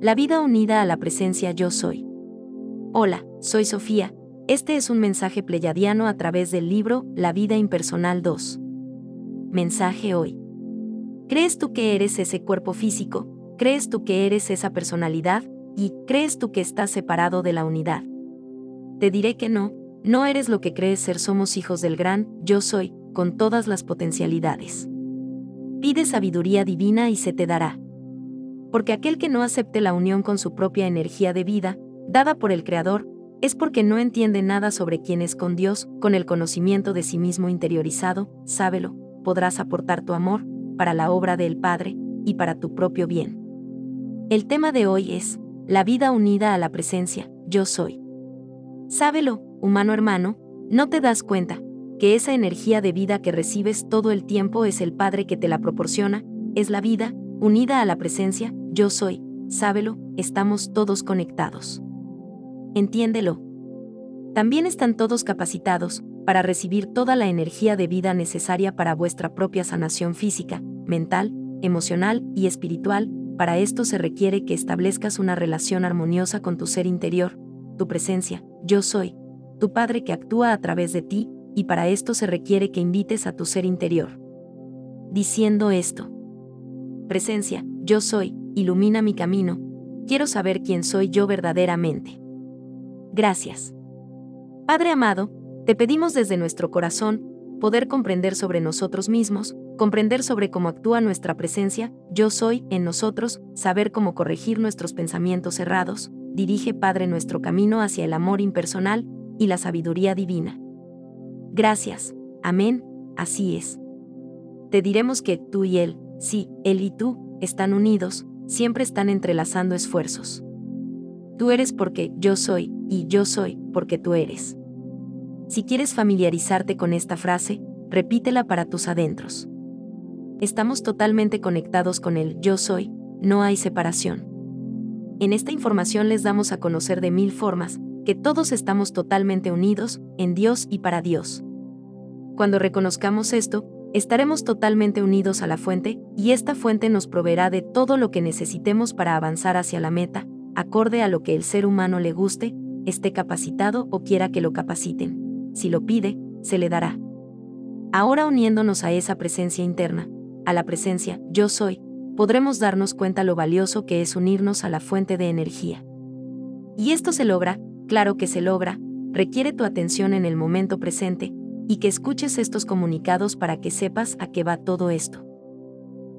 La vida unida a la presencia yo soy. Hola, soy Sofía, este es un mensaje pleyadiano a través del libro La vida impersonal 2. Mensaje hoy. ¿Crees tú que eres ese cuerpo físico? ¿Crees tú que eres esa personalidad? ¿Y crees tú que estás separado de la unidad? Te diré que no, no eres lo que crees ser, somos hijos del gran yo soy, con todas las potencialidades. Pide sabiduría divina y se te dará porque aquel que no acepte la unión con su propia energía de vida, dada por el Creador, es porque no entiende nada sobre quién es con Dios, con el conocimiento de sí mismo interiorizado, sábelo, podrás aportar tu amor, para la obra del Padre, y para tu propio bien. El tema de hoy es, la vida unida a la presencia, yo soy. Sábelo, humano hermano, no te das cuenta, que esa energía de vida que recibes todo el tiempo es el Padre que te la proporciona, es la vida, unida a la presencia, yo soy, sábelo, estamos todos conectados. Entiéndelo. También están todos capacitados para recibir toda la energía de vida necesaria para vuestra propia sanación física, mental, emocional y espiritual. Para esto se requiere que establezcas una relación armoniosa con tu ser interior, tu presencia, yo soy, tu Padre que actúa a través de ti, y para esto se requiere que invites a tu ser interior. Diciendo esto, presencia, yo soy, ilumina mi camino, quiero saber quién soy yo verdaderamente. Gracias. Padre amado, te pedimos desde nuestro corazón poder comprender sobre nosotros mismos, comprender sobre cómo actúa nuestra presencia, yo soy, en nosotros, saber cómo corregir nuestros pensamientos cerrados, dirige Padre nuestro camino hacia el amor impersonal y la sabiduría divina. Gracias. Amén, así es. Te diremos que tú y Él, sí, Él y tú, están unidos, siempre están entrelazando esfuerzos. Tú eres porque yo soy, y yo soy porque tú eres. Si quieres familiarizarte con esta frase, repítela para tus adentros. Estamos totalmente conectados con el yo soy, no hay separación. En esta información les damos a conocer de mil formas, que todos estamos totalmente unidos, en Dios y para Dios. Cuando reconozcamos esto, estaremos totalmente unidos a la fuente, y esta fuente nos proveerá de todo lo que necesitemos para avanzar hacia la meta, acorde a lo que el ser humano le guste, esté capacitado o quiera que lo capaciten. Si lo pide, se le dará. Ahora uniéndonos a esa presencia interna, a la presencia yo soy, podremos darnos cuenta lo valioso que es unirnos a la fuente de energía. Y esto se logra, claro que se logra, requiere tu atención en el momento presente, y que escuches estos comunicados para que sepas a qué va todo esto.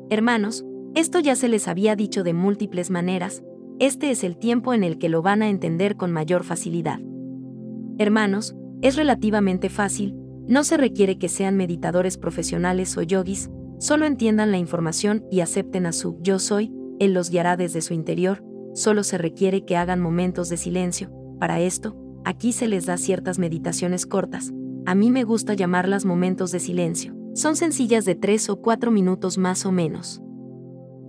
Hermanos, esto ya se les había dicho de múltiples maneras, este es el tiempo en el que lo van a entender con mayor facilidad. Hermanos, es relativamente fácil, no se requiere que sean meditadores profesionales o yogis, solo entiendan la información y acepten a su yo soy, Él los guiará desde su interior, solo se requiere que hagan momentos de silencio, para esto, aquí se les da ciertas meditaciones cortas, a mí me gusta llamarlas momentos de silencio. Son sencillas de 3 o 4 minutos más o menos.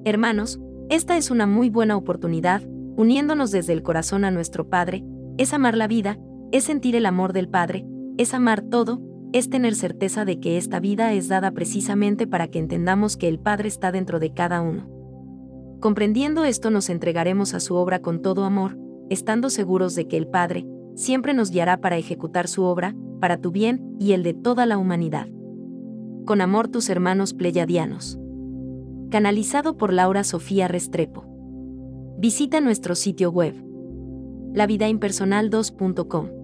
Hermanos, esta es una muy buena oportunidad, uniéndonos desde el corazón a nuestro Padre, es amar la vida, es sentir el amor del Padre, es amar todo, es tener certeza de que esta vida es dada precisamente para que entendamos que el Padre está dentro de cada uno. Comprendiendo esto nos entregaremos a su obra con todo amor, estando seguros de que el Padre siempre nos guiará para ejecutar su obra, para tu bien y el de toda la humanidad. Con amor tus hermanos pleyadianos. Canalizado por Laura Sofía Restrepo. Visita nuestro sitio web lavidaimpersonal2.com.